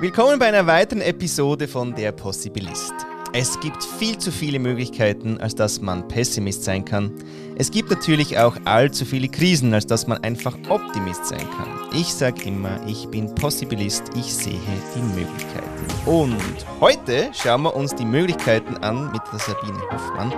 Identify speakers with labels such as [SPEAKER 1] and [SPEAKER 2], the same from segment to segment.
[SPEAKER 1] Willkommen bei einer weiteren Episode von Der Possibilist. Es gibt viel zu viele Möglichkeiten, als dass man Pessimist sein kann. Es gibt natürlich auch allzu viele Krisen, als dass man einfach Optimist sein kann. Ich sage immer, ich bin Possibilist, ich sehe die Möglichkeiten. Und heute schauen wir uns die Möglichkeiten an mit der Sabine Hoffmann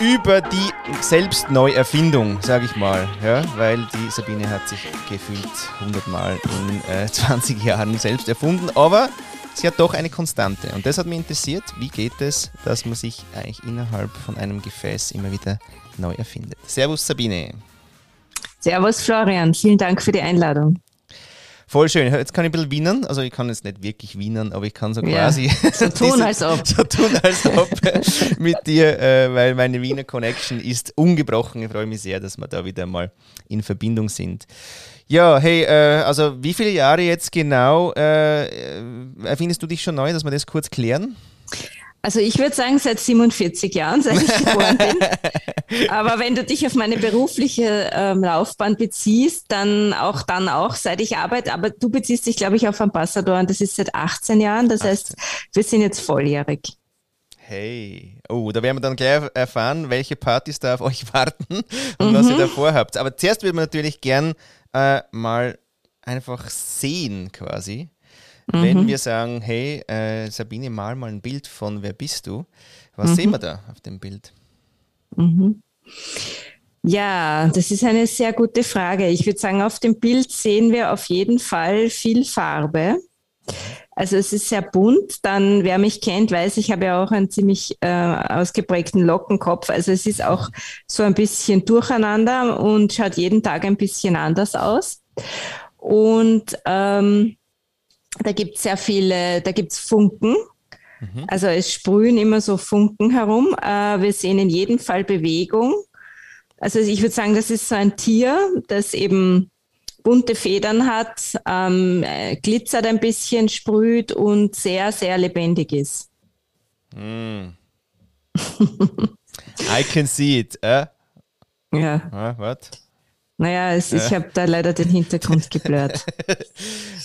[SPEAKER 1] über die Selbstneuerfindung, sage ich mal. Ja, weil die Sabine hat sich gefühlt 100 Mal in äh, 20 Jahren selbst erfunden, aber sie hat doch eine Konstante. Und das hat mich interessiert, wie geht es, dass man sich eigentlich innerhalb von einem Gefäß immer wieder neu erfindet. Servus Sabine.
[SPEAKER 2] Servus Florian, vielen Dank für die Einladung.
[SPEAKER 1] Voll schön. Jetzt kann ich ein bisschen wienern. Also ich kann jetzt nicht wirklich wienern, aber ich kann so quasi
[SPEAKER 2] ja, so tun als ob.
[SPEAKER 1] So tun als ob mit dir, äh, weil meine Wiener Connection ist ungebrochen. Ich freue mich sehr, dass wir da wieder mal in Verbindung sind. Ja, hey, äh, also wie viele Jahre jetzt genau äh, erfindest du dich schon neu, dass wir das kurz klären?
[SPEAKER 2] Also ich würde sagen, seit 47 Jahren, seit ich geboren bin. Aber wenn du dich auf meine berufliche ähm, Laufbahn beziehst, dann auch dann auch, seit ich arbeite. Aber du beziehst dich, glaube ich, auf Ambassador und das ist seit 18 Jahren. Das 18. heißt, wir sind jetzt volljährig.
[SPEAKER 1] Hey, oh, da werden wir dann gleich erfahren, welche Partys da auf euch warten und mhm. was ihr mhm. da vorhabt. Aber zuerst würde man natürlich gern äh, mal einfach sehen quasi. Mhm. Wenn wir sagen, hey, äh, Sabine, mal mal ein Bild von Wer bist du? Was mhm. sehen wir da auf dem Bild?
[SPEAKER 2] Mhm. Ja, das ist eine sehr gute Frage. Ich würde sagen, auf dem Bild sehen wir auf jeden Fall viel Farbe. Also es ist sehr bunt. Dann, wer mich kennt, weiß, ich habe ja auch einen ziemlich äh, ausgeprägten Lockenkopf. Also es ist auch so ein bisschen durcheinander und schaut jeden Tag ein bisschen anders aus. Und ähm, da gibt es sehr viele, da gibt es Funken. Mhm. Also es sprühen immer so Funken herum. Äh, wir sehen in jedem Fall Bewegung. Also ich würde sagen, das ist so ein Tier, das eben bunte Federn hat, ähm, glitzert ein bisschen, sprüht und sehr, sehr lebendig ist.
[SPEAKER 1] Mm. I can see it. Äh?
[SPEAKER 2] Ja.
[SPEAKER 1] Ah, what?
[SPEAKER 2] Naja, es, ich habe da leider den Hintergrund geblurrt.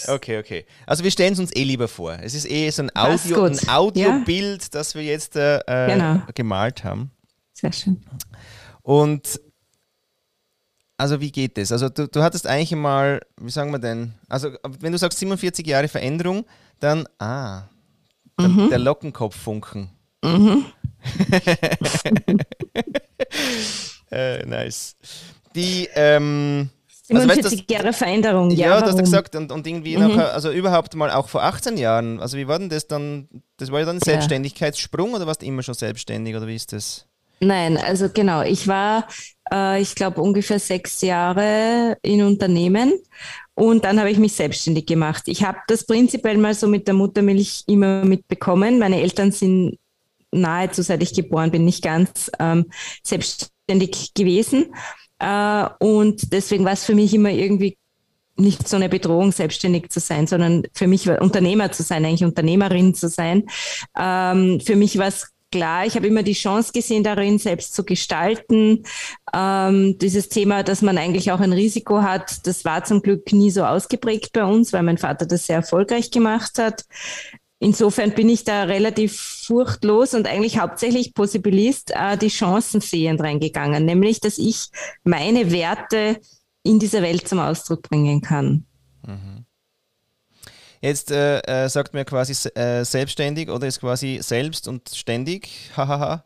[SPEAKER 1] okay, okay. Also wir stellen es uns eh lieber vor. Es ist eh so ein Audio, ein Audiobild, ja. das wir jetzt äh, äh, genau. gemalt haben.
[SPEAKER 2] Sehr schön.
[SPEAKER 1] Und also wie geht das? Also du, du hattest eigentlich mal, wie sagen wir denn, also wenn du sagst 47 Jahre Veränderung, dann, ah, der, mhm. der Lockenkopffunken. Mhm. äh, nice die ähm,
[SPEAKER 2] 47 also, Jahre Veränderung,
[SPEAKER 1] ja. Ja, du hast gesagt, und, und irgendwie mhm. nachher, also überhaupt mal auch vor 18 Jahren, also wie war denn das dann? Das war ja dann ein Selbstständigkeitssprung oder warst du immer schon selbstständig oder wie ist das?
[SPEAKER 2] Nein, also genau, ich war, äh, ich glaube, ungefähr sechs Jahre in Unternehmen und dann habe ich mich selbstständig gemacht. Ich habe das prinzipiell mal so mit der Muttermilch immer mitbekommen. Meine Eltern sind nahezu, seit ich geboren bin, nicht ganz ähm, selbstständig gewesen. Äh, und deswegen war es für mich immer irgendwie nicht so eine Bedrohung, selbstständig zu sein, sondern für mich war Unternehmer zu sein, eigentlich Unternehmerin zu sein. Ähm, für mich war es klar, ich habe immer die Chance gesehen darin, selbst zu gestalten. Ähm, dieses Thema, dass man eigentlich auch ein Risiko hat, das war zum Glück nie so ausgeprägt bei uns, weil mein Vater das sehr erfolgreich gemacht hat. Insofern bin ich da relativ furchtlos und eigentlich hauptsächlich Possibilist äh, die Chancen sehend reingegangen, nämlich dass ich meine Werte in dieser Welt zum Ausdruck bringen kann. Mhm.
[SPEAKER 1] Jetzt äh, äh, sagt man quasi äh, selbstständig oder ist quasi selbst und ständig. Hahaha.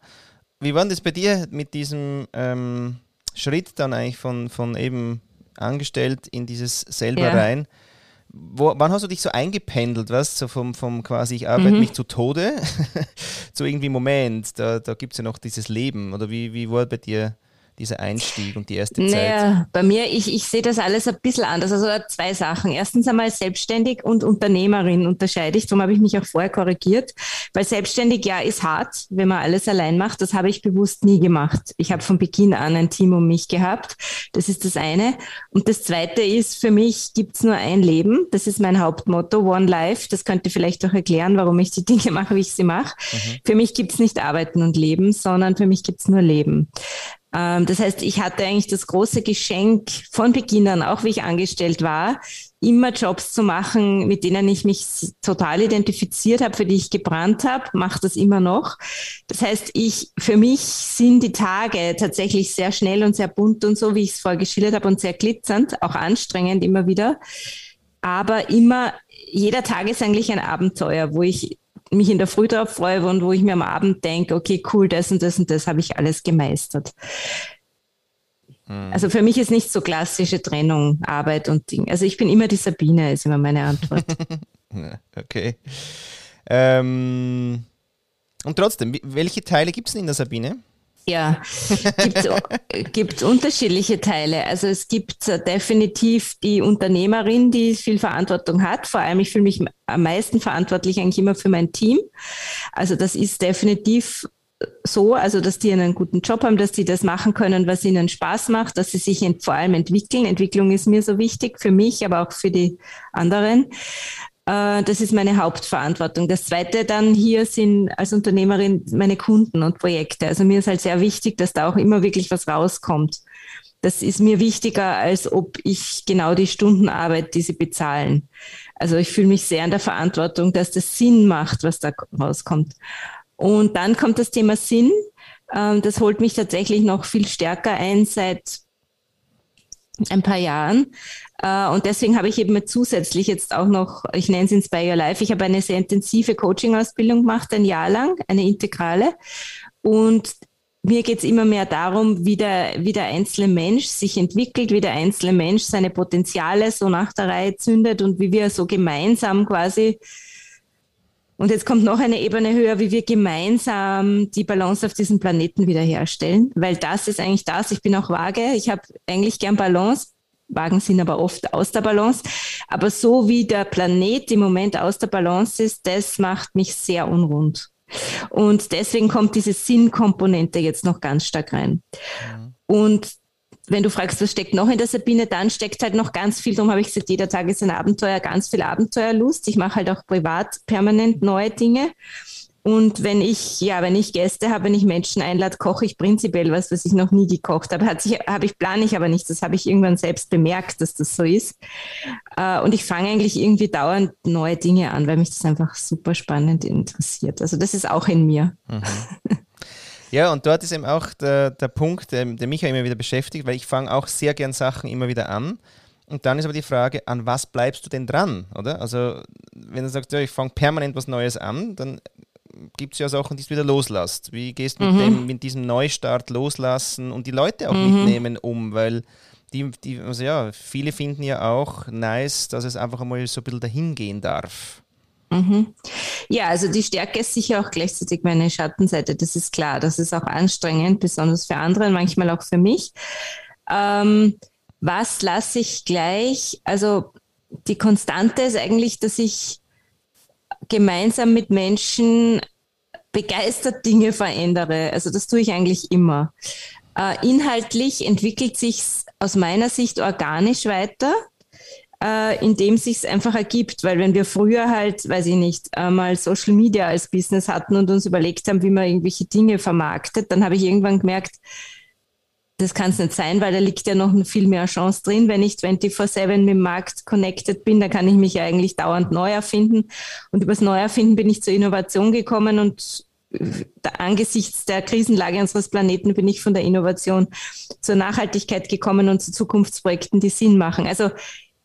[SPEAKER 1] Wie war das bei dir mit diesem ähm, Schritt dann eigentlich von, von eben angestellt in dieses selber ja. rein? Wo, wann hast du dich so eingependelt, was? So vom, vom quasi, ich arbeite mhm. mich zu Tode, zu irgendwie Moment, da, da gibt es ja noch dieses Leben. Oder wie, wie war bei dir dieser Einstieg und die erste Zeit? Naja,
[SPEAKER 2] bei mir, ich, ich sehe das alles ein bisschen anders. Also zwei Sachen. Erstens einmal selbstständig und Unternehmerin unterscheide ich. Darum habe ich mich auch vorher korrigiert. Weil selbstständig, ja, ist hart, wenn man alles allein macht. Das habe ich bewusst nie gemacht. Ich habe von Beginn an ein Team um mich gehabt. Das ist das eine. Und das zweite ist, für mich gibt es nur ein Leben. Das ist mein Hauptmotto, One Life. Das könnte vielleicht auch erklären, warum ich die Dinge mache, wie ich sie mache. Mhm. Für mich gibt es nicht Arbeiten und Leben, sondern für mich gibt es nur Leben. Ähm, das heißt, ich hatte eigentlich das große Geschenk von Beginn an, auch wie ich angestellt war, immer Jobs zu machen, mit denen ich mich total identifiziert habe, für die ich gebrannt habe, mache das immer noch. Das heißt, ich, für mich sind die Tage tatsächlich sehr schnell und sehr bunt und so, wie ich es vorher geschildert habe und sehr glitzernd, auch anstrengend immer wieder. Aber immer, jeder Tag ist eigentlich ein Abenteuer, wo ich mich in der Früh darauf freue und wo ich mir am Abend denke, okay, cool, das und das und das habe ich alles gemeistert. Hm. Also für mich ist nicht so klassische Trennung, Arbeit und Ding. Also ich bin immer die Sabine, ist immer meine Antwort.
[SPEAKER 1] okay. Ähm, und trotzdem, welche Teile gibt es in der Sabine?
[SPEAKER 2] Ja, gibt, gibt unterschiedliche Teile. Also es gibt definitiv die Unternehmerin, die viel Verantwortung hat. Vor allem, ich fühle mich am meisten verantwortlich eigentlich immer für mein Team. Also das ist definitiv so, also dass die einen guten Job haben, dass die das machen können, was ihnen Spaß macht, dass sie sich vor allem entwickeln. Entwicklung ist mir so wichtig für mich, aber auch für die anderen. Äh, das ist meine Hauptverantwortung. Das zweite dann hier sind als Unternehmerin meine Kunden und Projekte. Also mir ist halt sehr wichtig, dass da auch immer wirklich was rauskommt. Das ist mir wichtiger, als ob ich genau die Stunden arbeite, die sie bezahlen. Also ich fühle mich sehr in der Verantwortung, dass das Sinn macht, was da rauskommt. Und dann kommt das Thema Sinn. Ähm, das holt mich tatsächlich noch viel stärker ein seit ein paar Jahren. Äh, und deswegen habe ich eben zusätzlich jetzt auch noch, ich nenne es Inspire Your Life, ich habe eine sehr intensive Coaching-Ausbildung gemacht, ein Jahr lang, eine integrale. Und mir geht es immer mehr darum, wie der, wie der einzelne Mensch sich entwickelt, wie der einzelne Mensch seine Potenziale so nach der Reihe zündet und wie wir so gemeinsam quasi und jetzt kommt noch eine Ebene höher, wie wir gemeinsam die Balance auf diesem Planeten wiederherstellen, weil das ist eigentlich das. Ich bin auch vage. Ich habe eigentlich gern Balance. Wagen sind aber oft aus der Balance. Aber so wie der Planet im Moment aus der Balance ist, das macht mich sehr unrund. Und deswegen kommt diese Sinnkomponente jetzt noch ganz stark rein. Mhm. Und wenn du fragst, was steckt noch in der Sabine, dann steckt halt noch ganz viel, darum habe ich gesagt, jeder Tag ist ein Abenteuer, ganz viel Abenteuerlust. Ich mache halt auch privat permanent neue Dinge. Und wenn ich, ja, wenn ich Gäste habe, wenn ich Menschen einlade, koche ich prinzipiell was, was ich noch nie gekocht habe. Hat sich, habe ich, plane ich aber nicht. Das habe ich irgendwann selbst bemerkt, dass das so ist. Äh, und ich fange eigentlich irgendwie dauernd neue Dinge an, weil mich das einfach super spannend interessiert. Also das ist auch in mir. Mhm.
[SPEAKER 1] Ja, und dort ist eben auch der, der Punkt, der, der mich ja immer wieder beschäftigt, weil ich fange auch sehr gern Sachen immer wieder an. Und dann ist aber die Frage, an was bleibst du denn dran, oder? Also, wenn du sagst, ja, ich fange permanent was Neues an, dann gibt es ja Sachen, die du wieder loslässt. Wie gehst du mhm. mit, dem, mit diesem Neustart loslassen und die Leute auch mhm. mitnehmen um? Weil die, die, also ja, viele finden ja auch nice, dass es einfach einmal so ein bisschen dahin gehen darf.
[SPEAKER 2] Mhm. Ja, also die Stärke ist sicher auch gleichzeitig meine Schattenseite, das ist klar. Das ist auch anstrengend, besonders für andere, manchmal auch für mich. Ähm, was lasse ich gleich? Also die Konstante ist eigentlich, dass ich gemeinsam mit Menschen begeistert Dinge verändere. Also das tue ich eigentlich immer. Äh, inhaltlich entwickelt sich aus meiner Sicht organisch weiter, äh, in dem sich einfach ergibt. Weil wenn wir früher halt, weiß ich nicht, äh, mal Social Media als Business hatten und uns überlegt haben, wie man irgendwelche Dinge vermarktet, dann habe ich irgendwann gemerkt, das kann es nicht sein, weil da liegt ja noch viel mehr Chance drin. Wenn ich 24-7 mit dem Markt connected bin, dann kann ich mich ja eigentlich dauernd neu erfinden. Und übers Neuerfinden bin ich zur Innovation gekommen und angesichts der Krisenlage unseres Planeten bin ich von der Innovation zur Nachhaltigkeit gekommen und zu Zukunftsprojekten, die Sinn machen. Also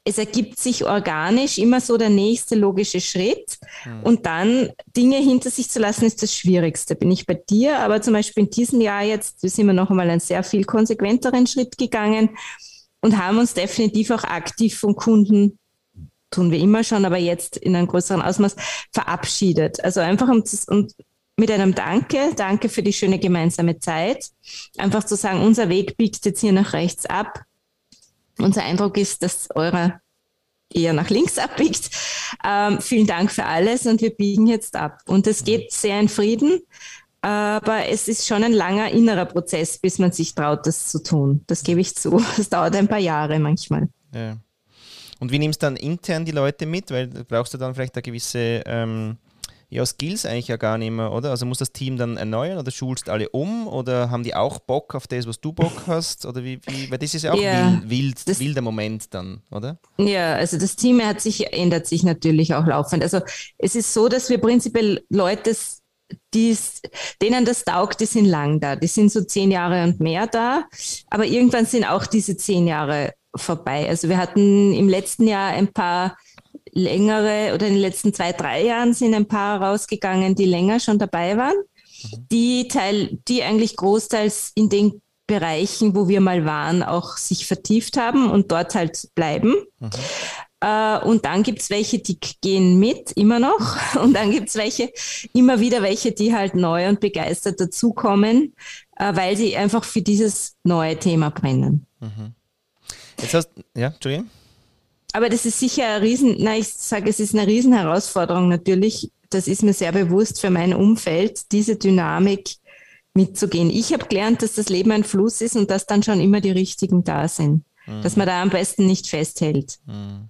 [SPEAKER 2] es ergibt sich organisch immer so der nächste logische Schritt. Mhm. Und dann Dinge hinter sich zu lassen, ist das Schwierigste. Bin ich bei dir, aber zum Beispiel in diesem Jahr jetzt sind wir noch einmal einen sehr viel konsequenteren Schritt gegangen und haben uns definitiv auch aktiv von Kunden tun wir immer schon, aber jetzt in einem größeren Ausmaß verabschiedet. Also einfach um, um mit einem Danke, danke für die schöne gemeinsame Zeit. Einfach zu sagen, unser Weg biegt jetzt hier nach rechts ab unser Eindruck ist, dass eurer eher nach links abbiegt. Ähm, vielen Dank für alles und wir biegen jetzt ab. Und es geht sehr in Frieden, aber es ist schon ein langer innerer Prozess, bis man sich traut, das zu tun. Das gebe ich zu. Es dauert ein paar Jahre manchmal.
[SPEAKER 1] Ja. Und wie nimmst du dann intern die Leute mit? Weil brauchst du dann vielleicht eine gewisse ähm, ja, Skills eigentlich ja gar nicht mehr, oder? Also muss das Team dann erneuern oder schulst alle um oder haben die auch Bock auf das, was du Bock hast? Oder wie, wie weil das ist ja auch ja, wild, wild wilder Moment dann, oder?
[SPEAKER 2] Ja, also das Team hat sich, ändert sich natürlich auch laufend. Also es ist so, dass wir prinzipiell Leute, die's, denen das taugt, die sind lang da. Die sind so zehn Jahre und mehr da. Aber irgendwann sind auch diese zehn Jahre vorbei. Also wir hatten im letzten Jahr ein paar längere oder in den letzten zwei, drei Jahren sind ein paar rausgegangen, die länger schon dabei waren, mhm. die Teil, die eigentlich großteils in den Bereichen, wo wir mal waren, auch sich vertieft haben und dort halt bleiben. Mhm. Äh, und dann gibt es welche, die gehen mit, immer noch. Und dann gibt es welche, immer wieder welche, die halt neu und begeistert dazukommen, äh, weil sie einfach für dieses neue Thema brennen. Mhm.
[SPEAKER 1] Jetzt hast, ja, Entschuldigung.
[SPEAKER 2] Aber das ist sicher ein Riesen, nein, ich sage, es ist eine Riesenherausforderung natürlich. Das ist mir sehr bewusst für mein Umfeld, diese Dynamik mitzugehen. Ich habe gelernt, dass das Leben ein Fluss ist und dass dann schon immer die Richtigen da sind. Mhm. Dass man da am besten nicht festhält. Mhm.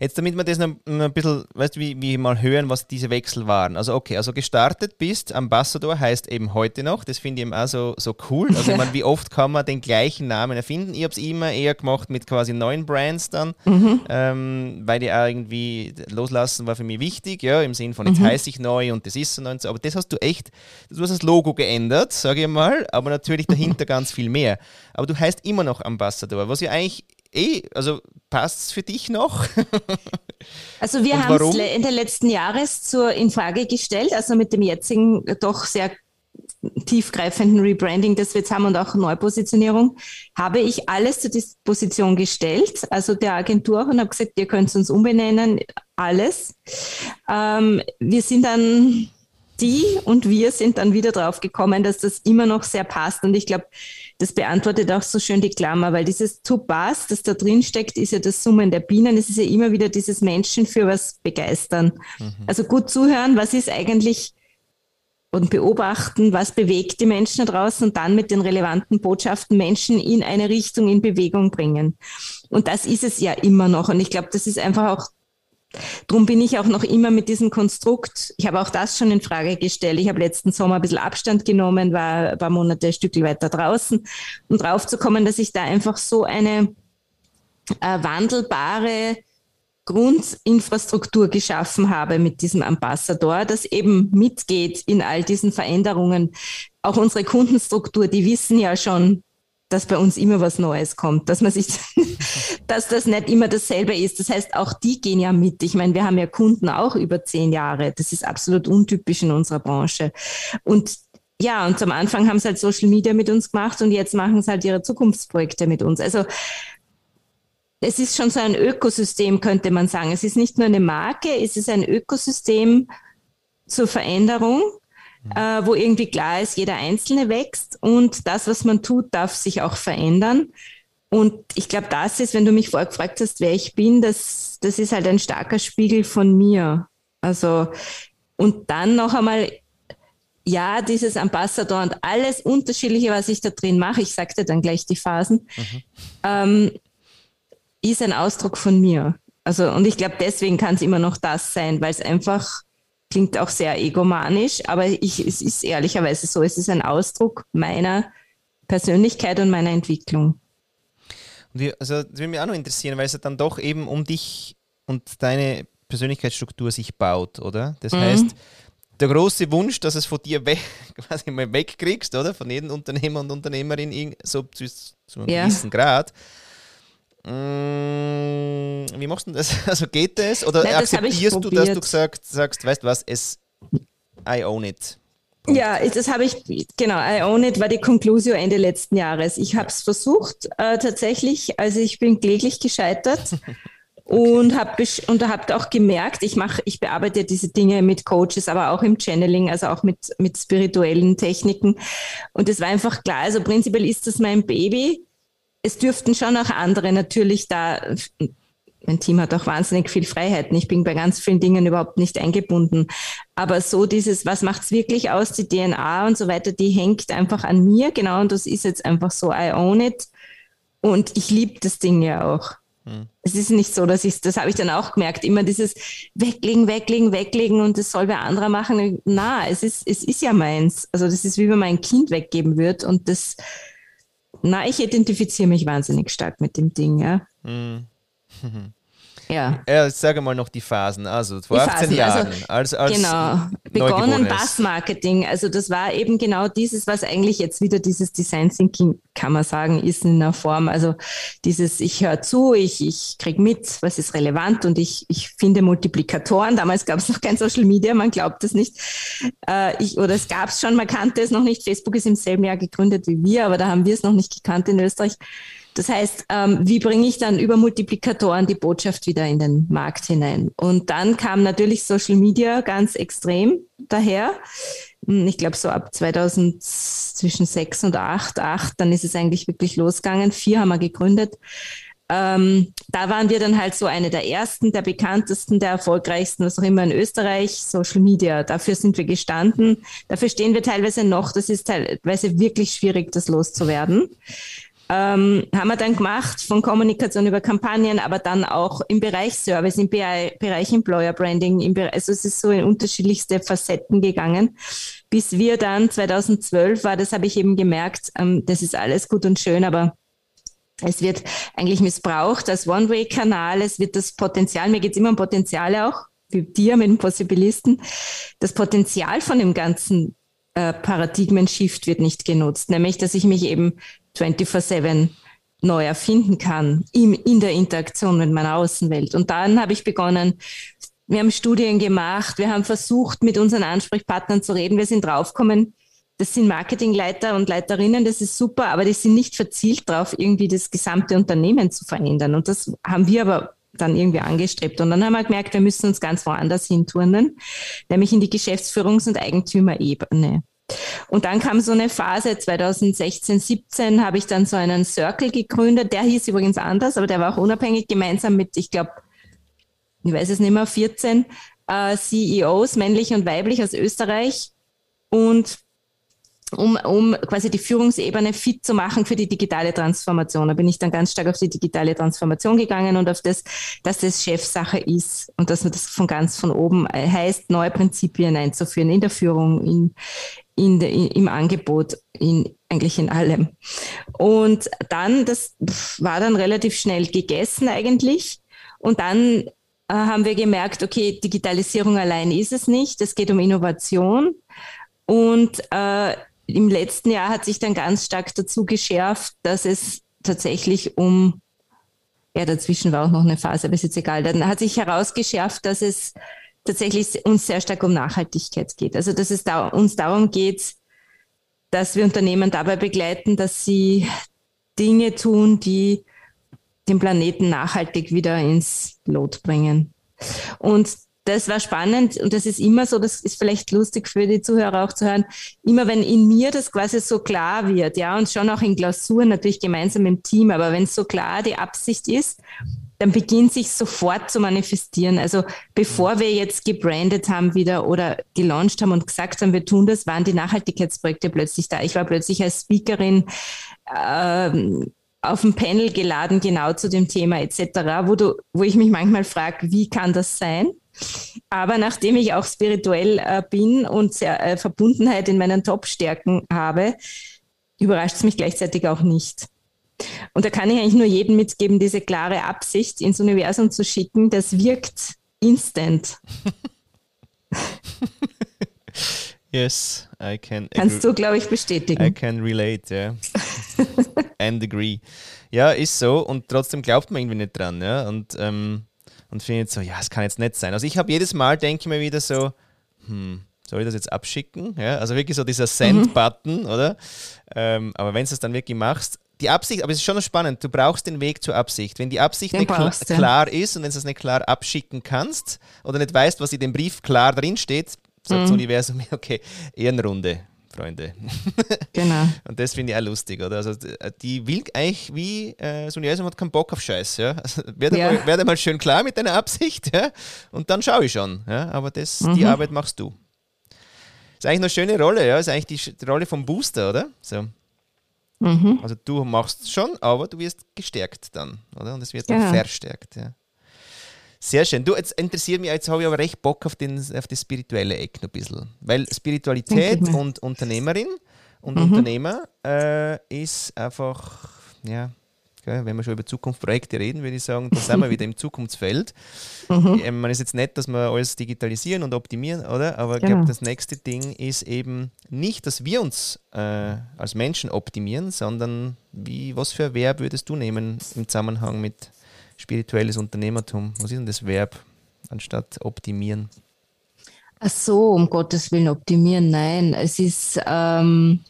[SPEAKER 1] Jetzt, damit wir das noch ein bisschen, weißt du, wie, wie mal hören, was diese Wechsel waren. Also, okay, also gestartet bist, Ambassador heißt eben heute noch, das finde ich eben auch so, so cool. Also, ich meine, wie oft kann man den gleichen Namen erfinden? Ich habe es immer eher gemacht mit quasi neuen Brands dann, mhm. ähm, weil die auch irgendwie loslassen war für mich wichtig, ja, im Sinn von jetzt mhm. heiße ich neu und das ist so und so. Aber das hast du echt, du hast das Logo geändert, sage ich mal, aber natürlich dahinter ganz viel mehr. Aber du heißt immer noch Ambassador, was ja eigentlich eh, also passt es für dich noch?
[SPEAKER 2] also wir haben es Ende letzten Jahres zur Infrage gestellt, also mit dem jetzigen doch sehr tiefgreifenden Rebranding, das wir jetzt haben und auch Neupositionierung, habe ich alles zur Disposition gestellt, also der Agentur und habe gesagt, ihr könnt uns umbenennen, alles. Ähm, wir sind dann die und wir sind dann wieder drauf gekommen, dass das immer noch sehr passt. Und ich glaube, das beantwortet auch so schön die Klammer, weil dieses to pass, das da drin steckt, ist ja das Summen der Bienen. Es ist ja immer wieder dieses Menschen für was begeistern. Mhm. Also gut zuhören, was ist eigentlich und beobachten, was bewegt die Menschen da draußen und dann mit den relevanten Botschaften Menschen in eine Richtung in Bewegung bringen. Und das ist es ja immer noch. Und ich glaube, das ist einfach auch Drum bin ich auch noch immer mit diesem Konstrukt, ich habe auch das schon in Frage gestellt. Ich habe letzten Sommer ein bisschen Abstand genommen, war ein paar Monate ein Stück weiter draußen, um drauf zu kommen, dass ich da einfach so eine äh, wandelbare Grundinfrastruktur geschaffen habe mit diesem Ambassador, das eben mitgeht in all diesen Veränderungen. Auch unsere Kundenstruktur, die wissen ja schon, dass bei uns immer was Neues kommt, dass man sich, dass das nicht immer dasselbe ist. Das heißt, auch die gehen ja mit. Ich meine, wir haben ja Kunden auch über zehn Jahre. Das ist absolut untypisch in unserer Branche. Und ja, und am Anfang haben sie halt Social Media mit uns gemacht und jetzt machen sie halt ihre Zukunftsprojekte mit uns. Also es ist schon so ein Ökosystem, könnte man sagen. Es ist nicht nur eine Marke, es ist ein Ökosystem zur Veränderung äh, wo irgendwie klar ist, jeder Einzelne wächst und das, was man tut, darf sich auch verändern. Und ich glaube, das ist, wenn du mich vorher gefragt hast, wer ich bin, das, das ist halt ein starker Spiegel von mir. Also, und dann noch einmal, ja, dieses Ambassador und alles Unterschiedliche, was ich da drin mache, ich sagte dann gleich die Phasen, mhm. ähm, ist ein Ausdruck von mir. Also, und ich glaube, deswegen kann es immer noch das sein, weil es einfach klingt auch sehr egomanisch, aber ich, es ist ehrlicherweise so, es ist ein Ausdruck meiner Persönlichkeit und meiner Entwicklung.
[SPEAKER 1] Und wir, also, das würde mich auch noch interessieren, weil es ja dann doch eben um dich und deine Persönlichkeitsstruktur sich baut, oder? Das mhm. heißt, der große Wunsch, dass es von dir weg, quasi mal wegkriegst, oder? Von jedem Unternehmer und Unternehmerin, so zu, zu einem ja. gewissen Grad. Mm, wie machst du das? Also geht das? Oder Nein, das akzeptierst du, dass du gesagt, sagst, weißt was, es I own it?
[SPEAKER 2] Punkt. Ja, das habe ich, genau, I own it war die Conclusio Ende letzten Jahres. Ich habe es versucht, äh, tatsächlich, also ich bin kläglich gescheitert. und habe und habt auch gemerkt, ich mache, ich bearbeite diese Dinge mit Coaches, aber auch im Channeling, also auch mit mit spirituellen Techniken. Und es war einfach klar, also prinzipiell ist das mein Baby es dürften schon auch andere natürlich da, mein Team hat auch wahnsinnig viel Freiheiten. Ich bin bei ganz vielen Dingen überhaupt nicht eingebunden. Aber so dieses, was macht es wirklich aus, die DNA und so weiter, die hängt einfach an mir, genau. Und das ist jetzt einfach so, I own it. Und ich liebe das Ding ja auch. Hm. Es ist nicht so, dass ich, das habe ich dann auch gemerkt, immer dieses Weglegen, Weglegen, Weglegen und das soll wer anderer machen. Na, es ist, es ist ja meins. Also das ist wie wenn mein Kind weggeben wird und das, na, ich identifiziere mich wahnsinnig stark mit dem Ding, ja. Hm.
[SPEAKER 1] Ja. ja sage mal noch die Phasen. Also vor die 18 Phasen, Jahren.
[SPEAKER 2] Also, als, als genau. Begonnen Bass-Marketing. Also das war eben genau dieses, was eigentlich jetzt wieder dieses Design Thinking, kann man sagen, ist in einer Form. Also dieses, ich höre zu, ich, ich kriege mit, was ist relevant und ich, ich finde Multiplikatoren. Damals gab es noch kein Social Media, man glaubt es nicht. Äh, ich, oder es gab es schon, man kannte es noch nicht. Facebook ist im selben Jahr gegründet wie wir, aber da haben wir es noch nicht gekannt in Österreich. Das heißt, ähm, wie bringe ich dann über Multiplikatoren die Botschaft wieder in den Markt hinein? Und dann kam natürlich Social Media ganz extrem daher. Hm, ich glaube, so ab 2000, zwischen sechs und acht, acht, dann ist es eigentlich wirklich losgegangen. Vier haben wir gegründet. Ähm, da waren wir dann halt so eine der ersten, der bekanntesten, der erfolgreichsten, was auch immer in Österreich, Social Media. Dafür sind wir gestanden. Dafür stehen wir teilweise noch. Das ist teilweise wirklich schwierig, das loszuwerden. Ähm, haben wir dann gemacht von Kommunikation über Kampagnen, aber dann auch im Bereich Service, im Bereich Employer Branding, im Bereich, also es ist so in unterschiedlichste Facetten gegangen, bis wir dann 2012 war, das habe ich eben gemerkt, ähm, das ist alles gut und schön, aber es wird eigentlich missbraucht. Als One-Way-Kanal, es wird das Potenzial, mir geht es immer um Potenziale auch, wie dir mit dem Possibilisten, das Potenzial von dem ganzen äh, Paradigmen-Shift wird nicht genutzt, nämlich dass ich mich eben 24-7 neu erfinden kann in, in der Interaktion mit meiner Außenwelt. Und dann habe ich begonnen, wir haben Studien gemacht, wir haben versucht, mit unseren Ansprechpartnern zu reden. Wir sind draufgekommen, das sind Marketingleiter und Leiterinnen, das ist super, aber die sind nicht verzielt darauf, irgendwie das gesamte Unternehmen zu verändern. Und das haben wir aber dann irgendwie angestrebt. Und dann haben wir gemerkt, wir müssen uns ganz woanders hinturnen, nämlich in die Geschäftsführungs- und Eigentümerebene. Und dann kam so eine Phase, 2016, 17 habe ich dann so einen Circle gegründet. Der hieß übrigens anders, aber der war auch unabhängig, gemeinsam mit, ich glaube, ich weiß es nicht mehr, 14 äh, CEOs, männlich und weiblich aus Österreich. Und um, um quasi die Führungsebene fit zu machen für die digitale Transformation. Da bin ich dann ganz stark auf die digitale Transformation gegangen und auf das, dass das Chefsache ist und dass man das von ganz von oben äh, heißt, neue Prinzipien einzuführen in der Führung, in, in de, im Angebot, in, eigentlich in allem. Und dann, das war dann relativ schnell gegessen eigentlich. Und dann äh, haben wir gemerkt, okay, Digitalisierung allein ist es nicht. Es geht um Innovation. Und äh, im letzten Jahr hat sich dann ganz stark dazu geschärft, dass es tatsächlich um, ja, dazwischen war auch noch eine Phase, aber ist jetzt egal, dann hat sich herausgeschärft, dass es tatsächlich uns sehr stark um Nachhaltigkeit geht. Also, dass es da, uns darum geht, dass wir Unternehmen dabei begleiten, dass sie Dinge tun, die den Planeten nachhaltig wieder ins Lot bringen. Und das war spannend und das ist immer so, das ist vielleicht lustig für die Zuhörer auch zu hören, immer wenn in mir das quasi so klar wird, ja, und schon auch in Klausuren natürlich gemeinsam im Team, aber wenn es so klar die Absicht ist, dann beginnt sich sofort zu manifestieren. Also bevor wir jetzt gebrandet haben wieder oder gelauncht haben und gesagt haben, wir tun das, waren die Nachhaltigkeitsprojekte plötzlich da. Ich war plötzlich als Speakerin ähm, auf dem Panel geladen, genau zu dem Thema etc., wo, du, wo ich mich manchmal frage, wie kann das sein? Aber nachdem ich auch spirituell äh, bin und sehr, äh, Verbundenheit in meinen Top-Stärken habe, überrascht es mich gleichzeitig auch nicht. Und da kann ich eigentlich nur jedem mitgeben, diese klare Absicht ins Universum zu schicken, das wirkt instant.
[SPEAKER 1] yes, I can.
[SPEAKER 2] Kannst du, glaube ich, bestätigen.
[SPEAKER 1] I can relate, ja. Yeah. And agree. Ja, ist so und trotzdem glaubt man irgendwie nicht dran, ja. Und ähm, und findet so, ja, es kann jetzt nicht sein. Also ich habe jedes Mal, denke ich mir wieder so, hm, soll ich das jetzt abschicken? Ja, also wirklich so dieser Send-Button, mhm. oder? Ähm, aber wenn du es dann wirklich machst, die Absicht, aber es ist schon noch spannend, du brauchst den Weg zur Absicht. Wenn die Absicht den nicht brauchst, klar, ja. ist und wenn du es nicht klar abschicken kannst oder nicht weißt, was in dem Brief klar drin steht, sagt mhm. das Universum, okay, Ehrenrunde. Freunde. Genau. Und das finde ich auch lustig, oder? Also die will eigentlich wie, äh, das Universum hat keinen Bock auf Scheiß, ja. Also, werde, ja. Mal, werde mal schön klar mit deiner Absicht, ja. Und dann schaue ich schon, ja. Aber das, mhm. die Arbeit machst du. Ist eigentlich eine schöne Rolle, ja. Ist eigentlich die, die Rolle vom Booster, oder? So. Mhm. Also du machst schon, aber du wirst gestärkt dann, oder? Und es wird dann ja. verstärkt. Ja. Sehr schön. Du, jetzt interessiert mich, jetzt habe ich aber recht Bock auf, den, auf das spirituelle Eck noch ein bisschen. Weil Spiritualität und Unternehmerin und mhm. Unternehmer äh, ist einfach, ja, wenn wir schon über Zukunftsprojekte reden, würde ich sagen, da sind wir wieder im Zukunftsfeld. Mhm. Ähm, man ist jetzt nicht, dass wir alles digitalisieren und optimieren, oder? Aber ich glaube, genau. das nächste Ding ist eben nicht, dass wir uns äh, als Menschen optimieren, sondern wie, was für ein Verb würdest du nehmen im Zusammenhang mit spirituelles Unternehmertum. Was ist denn das Verb anstatt optimieren?
[SPEAKER 2] Ach so, um Gottes Willen optimieren. Nein, es ist, ähm,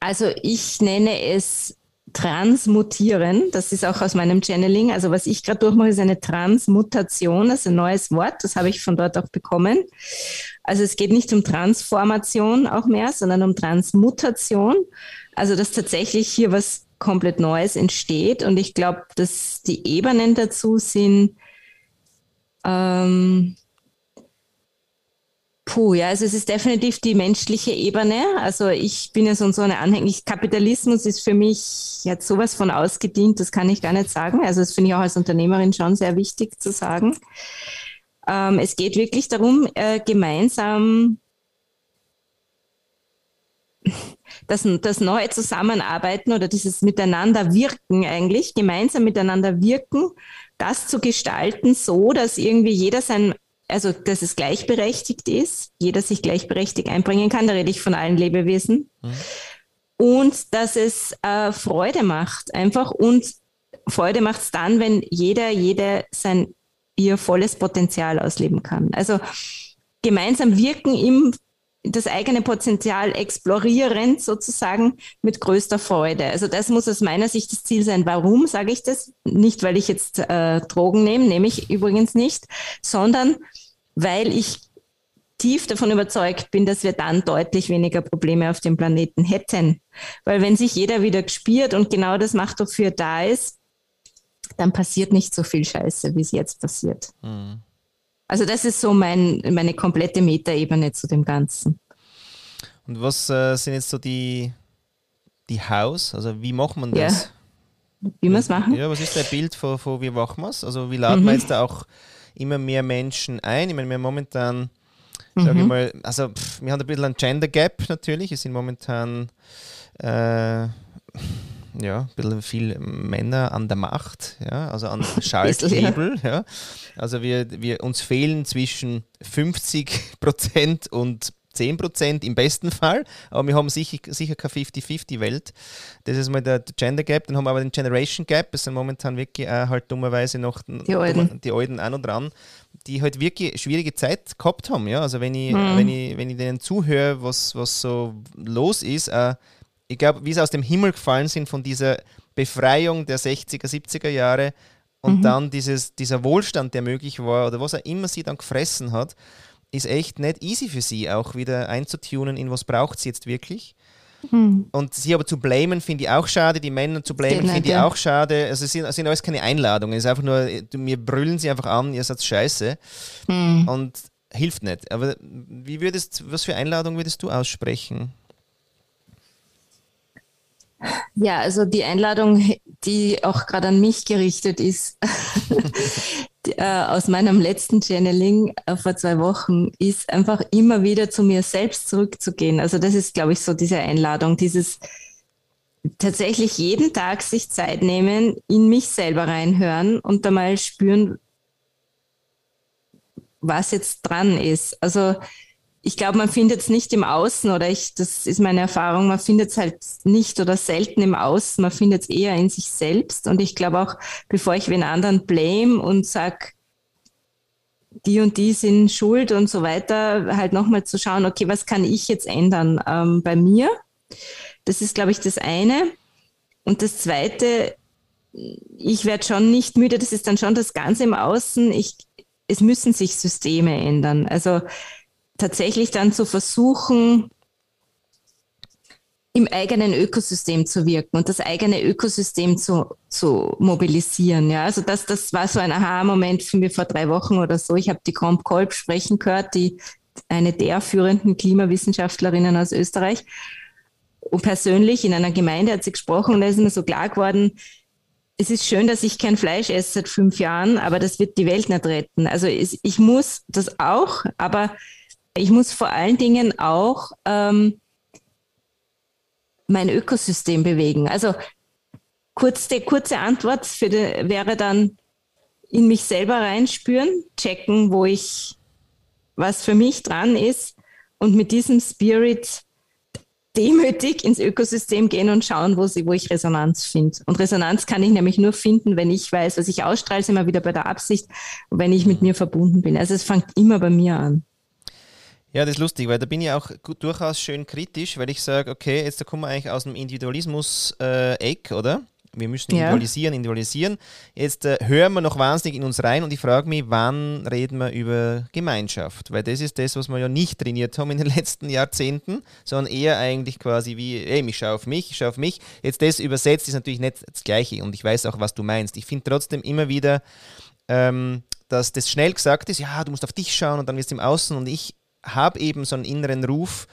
[SPEAKER 2] also ich nenne es transmutieren. Das ist auch aus meinem Channeling. Also was ich gerade durchmache, ist eine Transmutation. Das ist ein neues Wort. Das habe ich von dort auch bekommen. Also es geht nicht um Transformation auch mehr, sondern um Transmutation. Also dass tatsächlich hier was komplett Neues entsteht. Und ich glaube, dass die Ebenen dazu sind, ähm, puh, ja, also es ist definitiv die menschliche Ebene. Also ich bin ja so, so eine Anhängig. Kapitalismus ist für mich jetzt sowas von ausgedient, das kann ich gar nicht sagen. Also das finde ich auch als Unternehmerin schon sehr wichtig zu sagen. Ähm, es geht wirklich darum, äh, gemeinsam das, das neue Zusammenarbeiten oder dieses Miteinanderwirken eigentlich, gemeinsam miteinander wirken, das zu gestalten, so dass irgendwie jeder sein, also dass es gleichberechtigt ist, jeder sich gleichberechtigt einbringen kann, da rede ich von allen Lebewesen. Mhm. Und dass es äh, Freude macht, einfach. Und Freude macht es dann, wenn jeder, jede sein ihr volles Potenzial ausleben kann. Also gemeinsam wirken im das eigene Potenzial explorieren, sozusagen mit größter Freude. Also das muss aus meiner Sicht das Ziel sein. Warum sage ich das? Nicht, weil ich jetzt äh, Drogen nehme, nehme ich übrigens nicht, sondern weil ich tief davon überzeugt bin, dass wir dann deutlich weniger Probleme auf dem Planeten hätten. Weil wenn sich jeder wieder gespielt und genau das macht, wofür da ist, dann passiert nicht so viel Scheiße, wie es jetzt passiert. Mhm. Also das ist so mein, meine komplette Metaebene zu dem Ganzen.
[SPEAKER 1] Und was äh, sind jetzt so die, die Haus? Also wie macht man das?
[SPEAKER 2] Ja. Wie wir es machen?
[SPEAKER 1] Ja, was ist dein Bild von, von wie machen wir es? Also wie laden mhm. wir jetzt da auch immer mehr Menschen ein? Ich meine, wir haben momentan, sage mhm. ich mal, also pff, wir haben ein bisschen ein Gender Gap natürlich. Es sind momentan äh, ja, ein bisschen viel Männer an der Macht, ja, also an Schalthebel. ja. Also wir, wir uns fehlen zwischen 50 Prozent und 10 Prozent im besten Fall, aber wir haben sicher, sicher keine 50-50-Welt. Das ist mal der Gender Gap. Dann haben wir aber den Generation Gap. Das sind momentan wirklich auch halt dummerweise noch
[SPEAKER 2] die Alten,
[SPEAKER 1] die Alten auch noch dran, die halt wirklich schwierige Zeit gehabt haben. Ja? Also wenn ich, mhm. wenn ich, wenn ich denen zuhöre, was, was so los ist, äh, ich glaube, wie sie aus dem Himmel gefallen sind von dieser Befreiung der 60er, 70er Jahre und mhm. dann dieses, dieser Wohlstand, der möglich war oder was auch immer sie dann gefressen hat, ist echt nicht easy für sie auch wieder einzutunen, in was braucht sie jetzt wirklich. Mhm. Und sie aber zu blamen, finde ich auch schade. Die Männer zu blamen, finde ich auch schade. Also es sind, es sind alles keine Einladungen. Es ist einfach nur, mir brüllen sie einfach an, ihr seid scheiße. Mhm. Und hilft nicht. Aber wie würdest, was für Einladung würdest du aussprechen?
[SPEAKER 2] Ja, also die Einladung, die auch gerade an mich gerichtet ist, die, äh, aus meinem letzten Channeling äh, vor zwei Wochen, ist einfach immer wieder zu mir selbst zurückzugehen. Also das ist, glaube ich, so diese Einladung, dieses tatsächlich jeden Tag sich Zeit nehmen, in mich selber reinhören und da mal spüren, was jetzt dran ist. Also ich glaube, man findet es nicht im Außen oder ich, das ist meine Erfahrung, man findet es halt nicht oder selten im Außen, man findet es eher in sich selbst. Und ich glaube auch, bevor ich wen anderen blame und sage, die und die sind schuld und so weiter, halt nochmal zu schauen, okay, was kann ich jetzt ändern ähm, bei mir? Das ist, glaube ich, das eine. Und das zweite, ich werde schon nicht müde, das ist dann schon das Ganze im Außen. Ich, es müssen sich Systeme ändern. Also tatsächlich dann zu versuchen, im eigenen Ökosystem zu wirken und das eigene Ökosystem zu, zu mobilisieren. Ja, also das, das war so ein Aha-Moment für mich vor drei Wochen oder so. Ich habe die Comp Kolb sprechen gehört, die eine der führenden Klimawissenschaftlerinnen aus Österreich. und persönlich in einer Gemeinde hat sie gesprochen und da ist mir so klar geworden, es ist schön, dass ich kein Fleisch esse seit fünf Jahren, aber das wird die Welt nicht retten. Also ich muss das auch, aber ich muss vor allen Dingen auch ähm, mein Ökosystem bewegen. Also kurze, kurze Antwort für die, wäre dann in mich selber reinspüren, checken, wo ich, was für mich dran ist und mit diesem Spirit demütig ins Ökosystem gehen und schauen, wo, sie, wo ich Resonanz finde. Und Resonanz kann ich nämlich nur finden, wenn ich weiß, was ich ausstrahle, wir wieder bei der Absicht, wenn ich mit mir verbunden bin. Also es fängt immer bei mir an.
[SPEAKER 1] Ja, das ist lustig, weil da bin ich auch durchaus schön kritisch, weil ich sage, okay, jetzt da kommen wir eigentlich aus dem Individualismus-Eck, äh, oder? Wir müssen individualisieren, ja. individualisieren. Jetzt äh, hören wir noch wahnsinnig in uns rein und ich frage mich, wann reden wir über Gemeinschaft? Weil das ist das, was wir ja nicht trainiert haben in den letzten Jahrzehnten, sondern eher eigentlich quasi wie, ey, ich schaue auf mich, ich schaue auf mich. Jetzt das übersetzt ist natürlich nicht das Gleiche und ich weiß auch, was du meinst. Ich finde trotzdem immer wieder, ähm, dass das schnell gesagt ist, ja, du musst auf dich schauen und dann wirst du im Außen und ich habe eben so einen inneren Ruf,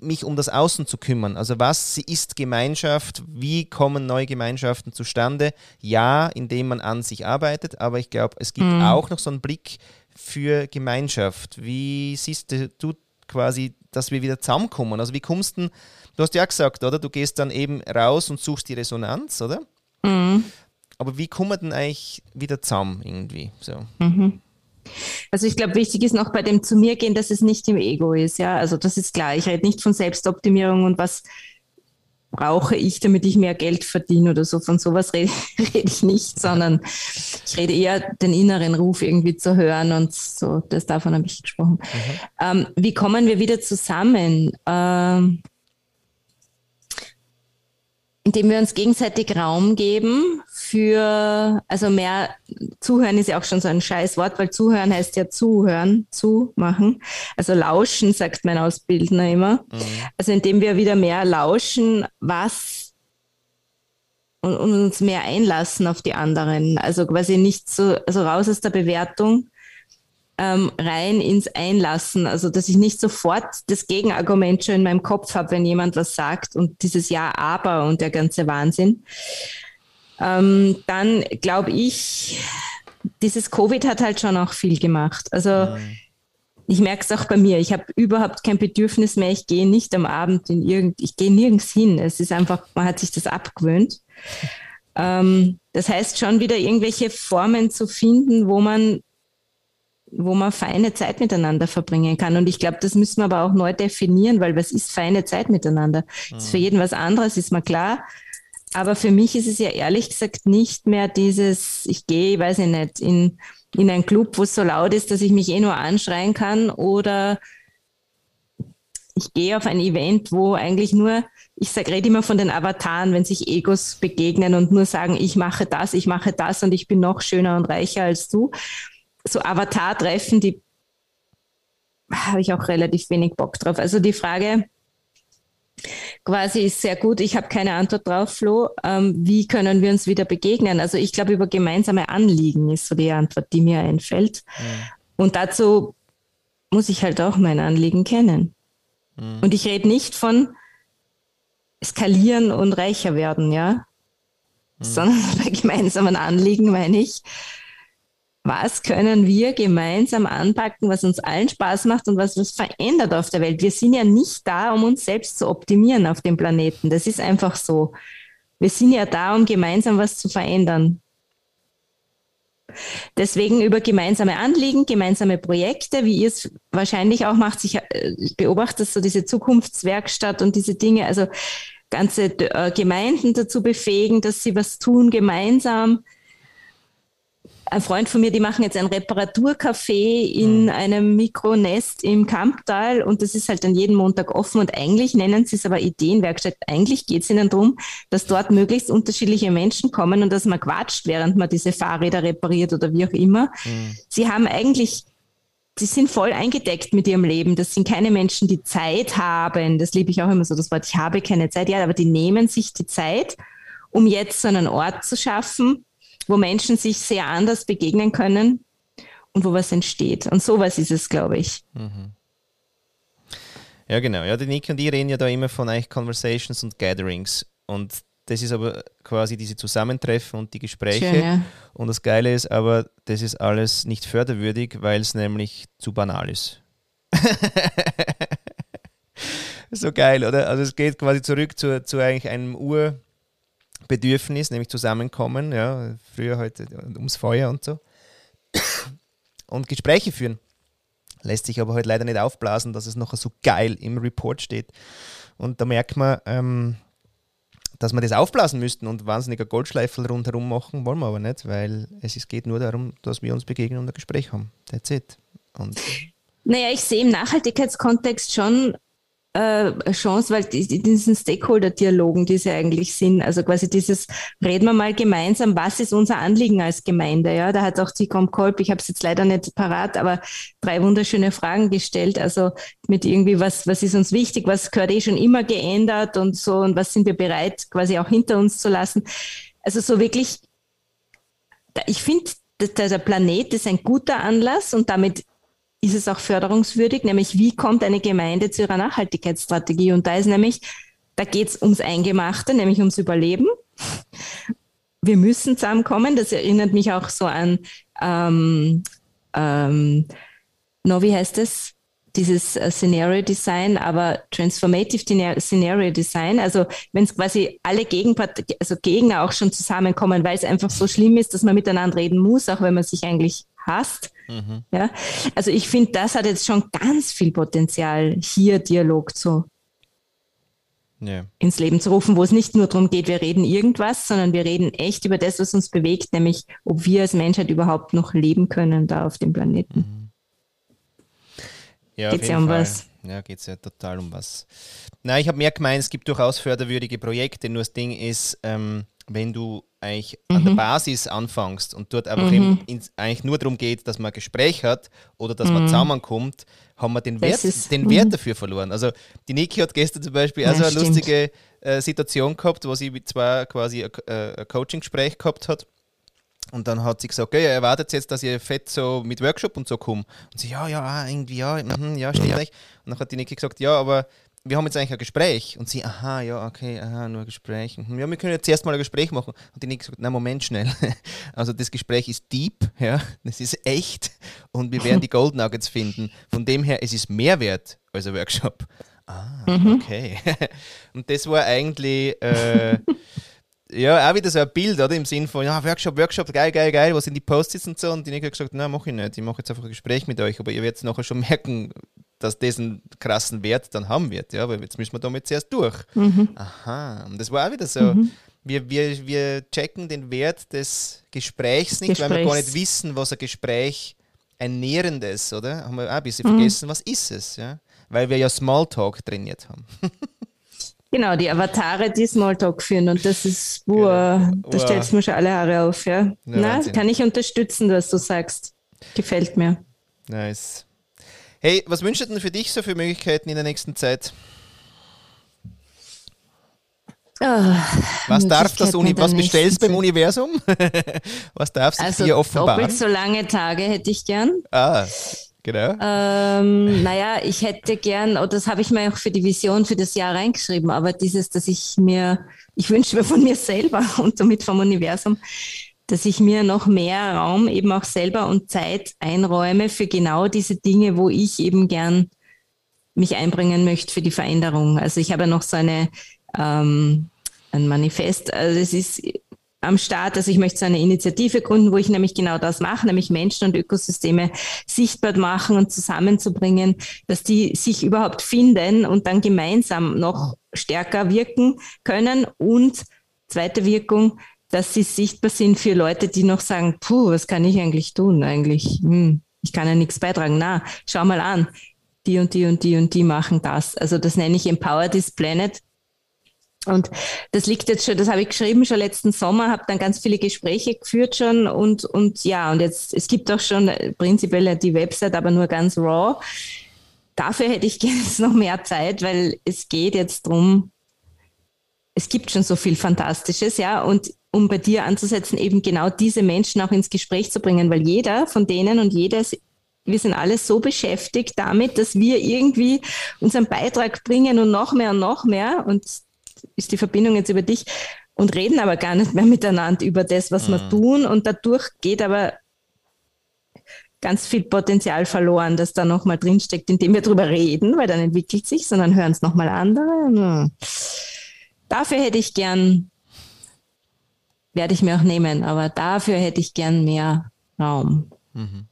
[SPEAKER 1] mich um das Außen zu kümmern. Also was ist Gemeinschaft? Wie kommen neue Gemeinschaften zustande? Ja, indem man an sich arbeitet, aber ich glaube, es gibt mhm. auch noch so einen Blick für Gemeinschaft. Wie siehst du quasi, dass wir wieder zusammenkommen? Also wie kommst du, du hast ja gesagt, oder? Du gehst dann eben raus und suchst die Resonanz, oder? Mhm. Aber wie kommen denn eigentlich wieder zusammen irgendwie? So. Mhm.
[SPEAKER 2] Also ich glaube, wichtig ist noch bei dem zu mir gehen, dass es nicht im Ego ist. Ja, also das ist klar. Ich rede nicht von Selbstoptimierung und was brauche ich, damit ich mehr Geld verdiene oder so. Von sowas rede, rede ich nicht, sondern ich rede eher den inneren Ruf irgendwie zu hören und so. Das davon habe ich gesprochen. Mhm. Ähm, wie kommen wir wieder zusammen? Ähm, indem wir uns gegenseitig Raum geben für, also mehr zuhören ist ja auch schon so ein scheiß Wort, weil zuhören heißt ja zuhören, zumachen. Also lauschen, sagt mein Ausbildner immer. Mhm. Also indem wir wieder mehr lauschen, was und, und, uns mehr einlassen auf die anderen. Also quasi nicht so, also raus aus der Bewertung, ähm, rein ins Einlassen. Also, dass ich nicht sofort das Gegenargument schon in meinem Kopf habe, wenn jemand was sagt und dieses Ja, aber und der ganze Wahnsinn. Ähm, dann glaube ich, dieses Covid hat halt schon auch viel gemacht. Also, mhm. ich merke es auch bei mir. Ich habe überhaupt kein Bedürfnis mehr. Ich gehe nicht am Abend in irgend, ich gehe nirgends hin. Es ist einfach, man hat sich das abgewöhnt. Ähm, das heißt schon wieder irgendwelche Formen zu finden, wo man wo man feine Zeit miteinander verbringen kann. Und ich glaube, das müssen wir aber auch neu definieren, weil was ist feine Zeit miteinander? Mhm. ist für jeden was anderes, ist mir klar. Aber für mich ist es ja ehrlich gesagt nicht mehr dieses, ich gehe, weiß ich nicht, in, in einen Club, wo es so laut ist, dass ich mich eh nur anschreien kann oder ich gehe auf ein Event, wo eigentlich nur, ich sage, rede immer von den Avataren, wenn sich Egos begegnen und nur sagen, ich mache das, ich mache das und ich bin noch schöner und reicher als du so Avatar-Treffen, die habe ich auch relativ wenig Bock drauf. Also die Frage quasi ist sehr gut. Ich habe keine Antwort drauf, Flo. Ähm, wie können wir uns wieder begegnen? Also ich glaube, über gemeinsame Anliegen ist so die Antwort, die mir einfällt. Mhm. Und dazu muss ich halt auch mein Anliegen kennen. Mhm. Und ich rede nicht von skalieren und reicher werden, ja, mhm. sondern bei gemeinsamen Anliegen meine ich, was können wir gemeinsam anpacken, was uns allen Spaß macht und was was verändert auf der Welt. Wir sind ja nicht da, um uns selbst zu optimieren auf dem Planeten. Das ist einfach so. Wir sind ja da, um gemeinsam was zu verändern. Deswegen über gemeinsame Anliegen, gemeinsame Projekte, wie ihr es wahrscheinlich auch macht. Ich äh, beobachte so diese Zukunftswerkstatt und diese Dinge, also ganze äh, Gemeinden dazu befähigen, dass sie was tun gemeinsam ein Freund von mir, die machen jetzt ein Reparaturcafé in mhm. einem Mikronest im Kamptal und das ist halt dann jeden Montag offen und eigentlich nennen sie es aber Ideenwerkstatt. Eigentlich geht es ihnen darum, dass dort möglichst unterschiedliche Menschen kommen und dass man quatscht, während man diese Fahrräder repariert oder wie auch immer. Mhm. Sie haben eigentlich sie sind voll eingedeckt mit ihrem Leben. Das sind keine Menschen, die Zeit haben. Das liebe ich auch immer so, das Wort, ich habe keine Zeit. Ja, aber die nehmen sich die Zeit, um jetzt so einen Ort zu schaffen, wo Menschen sich sehr anders begegnen können und wo was entsteht. Und sowas ist es, glaube ich. Mhm.
[SPEAKER 1] Ja, genau. Ja, die Niki und ich reden ja da immer von eigentlich Conversations und Gatherings. Und das ist aber quasi diese Zusammentreffen und die Gespräche. Schön, ja. Und das Geile ist aber, das ist alles nicht förderwürdig, weil es nämlich zu banal ist. so geil, oder? Also es geht quasi zurück zu, zu eigentlich einem Urbedürfnis, nämlich Zusammenkommen, ja, früher heute ums Feuer und so. Und Gespräche führen. Lässt sich aber heute halt leider nicht aufblasen, dass es noch so geil im Report steht. Und da merkt man, ähm, dass wir das aufblasen müssten und wahnsinniger Goldschleifel rundherum machen, wollen wir aber nicht, weil es geht nur darum, dass wir uns begegnen und ein Gespräch haben. That's it. Und
[SPEAKER 2] naja, ich sehe im Nachhaltigkeitskontext schon äh, Chance, weil die, diesen Stakeholder-Dialogen, die sie eigentlich sind, also quasi dieses, reden wir mal gemeinsam, was ist unser Anliegen als Gemeinde? Ja, da hat auch die Kolb, ich habe es jetzt leider nicht parat, aber drei wunderschöne Fragen gestellt, also mit irgendwie, was, was ist uns wichtig, was gehört eh schon immer geändert und so und was sind wir bereit quasi auch hinter uns zu lassen. Also so wirklich, ich finde, der Planet ist ein guter Anlass und damit ist es auch förderungswürdig, nämlich wie kommt eine Gemeinde zu ihrer Nachhaltigkeitsstrategie? Und da ist nämlich, da geht es ums Eingemachte, nämlich ums Überleben. Wir müssen zusammenkommen. Das erinnert mich auch so an, ähm, ähm, no, wie heißt es? Dieses äh, Scenario Design, aber Transformative Scenario Design. Also wenn es quasi alle Gegenpart also Gegner auch schon zusammenkommen, weil es einfach so schlimm ist, dass man miteinander reden muss, auch wenn man sich eigentlich hast. Mhm. Ja, also ich finde, das hat jetzt schon ganz viel Potenzial, hier Dialog zu yeah. ins Leben zu rufen, wo es nicht nur darum geht, wir reden irgendwas, sondern wir reden echt über das, was uns bewegt, nämlich ob wir als Menschheit überhaupt noch leben können da auf dem Planeten. Mhm.
[SPEAKER 1] Ja, geht es ja um Fall. was. Ja, geht es ja total um was. Na, ich habe mehr gemeint, es gibt durchaus förderwürdige Projekte, nur das Ding ist, ähm, wenn du eigentlich mhm. an der mhm. Basis anfängst und dort einfach mhm. in, eigentlich nur darum geht, dass man ein Gespräch hat oder dass mhm. man zusammenkommt, haben wir den, Wert, ist, den Wert mhm. dafür verloren. Also die Niki hat gestern zum Beispiel ja, also eine stimmt. lustige äh, Situation gehabt, wo sie mit zwei quasi ein, äh, ein Coaching-Gespräch gehabt hat. Und dann hat sie gesagt, okay, er erwartet jetzt, dass ihr fett so mit Workshop und so kommt. Und sie, ja, ja, irgendwie, ja, mh, ja, steht ja. Und dann hat die Niki gesagt, ja, aber wir haben jetzt eigentlich ein Gespräch. Und sie, aha, ja, okay, aha, nur ein Gespräch. Mhm, ja, wir können jetzt erstmal ein Gespräch machen. Und die Nick sagt, na Moment, schnell. Also das Gespräch ist deep, ja, das ist echt. Und wir werden die Gold Nuggets finden. Von dem her, es ist mehr wert als ein Workshop. Ah, mhm. okay. Und das war eigentlich... Äh, ja, auch wieder so ein Bild, oder? Im Sinn von, ja, Workshop, Workshop, geil, geil, geil, was sind die Post-its und so. Und die Nick hat gesagt, nein, mach ich nicht. Ich mache jetzt einfach ein Gespräch mit euch, aber ihr werdet nachher schon merken, dass das einen krassen Wert dann haben wird, ja, weil jetzt müssen wir damit zuerst durch. Mhm. Aha, und das war auch wieder so. Mhm. Wir, wir, wir checken den Wert des Gesprächs nicht, Gesprächs. weil wir gar nicht wissen, was ein Gespräch ein nährendes, oder? Haben wir auch ein bisschen mhm. vergessen, was ist es, ja? Weil wir ja Smalltalk trainiert haben.
[SPEAKER 2] Genau, die Avatare, die Smalltalk führen und das ist, boah, genau. da stellst du mir schon alle Haare auf, ja. ja Na, kann ich unterstützen, was du sagst. Gefällt mir.
[SPEAKER 1] Nice. Hey, was wünschst du denn für dich so für Möglichkeiten in der nächsten Zeit? Oh, was darf das Uni was bestellst beim Universum? was darf sich also dir offenbaren?
[SPEAKER 2] Doppelt so lange Tage hätte ich gern.
[SPEAKER 1] Ah, genau.
[SPEAKER 2] Ähm, naja, ich hätte gern, oder oh, das habe ich mir auch für die Vision für das Jahr reingeschrieben, aber dieses, dass ich mir, ich wünsche mir von mir selber und somit vom Universum, dass ich mir noch mehr Raum eben auch selber und Zeit einräume für genau diese Dinge, wo ich eben gern mich einbringen möchte für die Veränderung. Also ich habe noch so eine, ähm, ein Manifest, also es ist am Start, also ich möchte so eine Initiative gründen, wo ich nämlich genau das mache, nämlich Menschen und Ökosysteme sichtbar machen und zusammenzubringen, dass die sich überhaupt finden und dann gemeinsam noch stärker wirken können und zweite Wirkung, dass sie sichtbar sind für Leute, die noch sagen, puh, was kann ich eigentlich tun? Eigentlich, hm, ich kann ja nichts beitragen. Na, schau mal an, die und die und die und die machen das. Also das nenne ich Empower This Planet. Und das liegt jetzt schon, das habe ich geschrieben schon letzten Sommer, habe dann ganz viele Gespräche geführt schon und, und ja, und jetzt, es gibt auch schon prinzipiell die Website, aber nur ganz raw. Dafür hätte ich gerne noch mehr Zeit, weil es geht jetzt drum. es gibt schon so viel Fantastisches, ja, und um bei dir anzusetzen, eben genau diese Menschen auch ins Gespräch zu bringen, weil jeder von denen und jedes wir sind alle so beschäftigt damit, dass wir irgendwie unseren Beitrag bringen und noch mehr und noch mehr. Und ist die Verbindung jetzt über dich und reden aber gar nicht mehr miteinander über das, was mhm. wir tun. Und dadurch geht aber ganz viel Potenzial verloren, das da nochmal drinsteckt, indem wir drüber reden, weil dann entwickelt sich, sondern hören es nochmal andere. Dafür hätte ich gern, werde ich mir auch nehmen, aber dafür hätte ich gern mehr Raum. Mhm.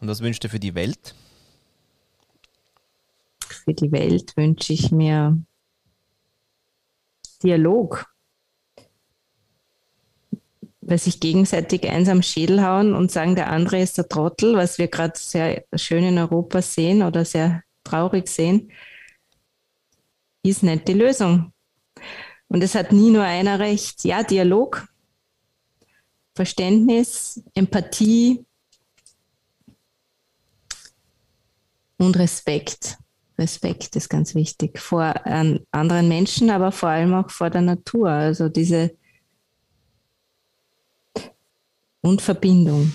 [SPEAKER 1] Und was wünscht ihr für die Welt?
[SPEAKER 2] Für die Welt wünsche ich mir Dialog. Weil sich gegenseitig eins am Schädel hauen und sagen, der andere ist der Trottel, was wir gerade sehr schön in Europa sehen oder sehr traurig sehen, ist nicht die Lösung. Und es hat nie nur einer recht. Ja, Dialog, Verständnis, Empathie, und Respekt. Respekt ist ganz wichtig vor ähm, anderen Menschen, aber vor allem auch vor der Natur. Also diese und Verbindung.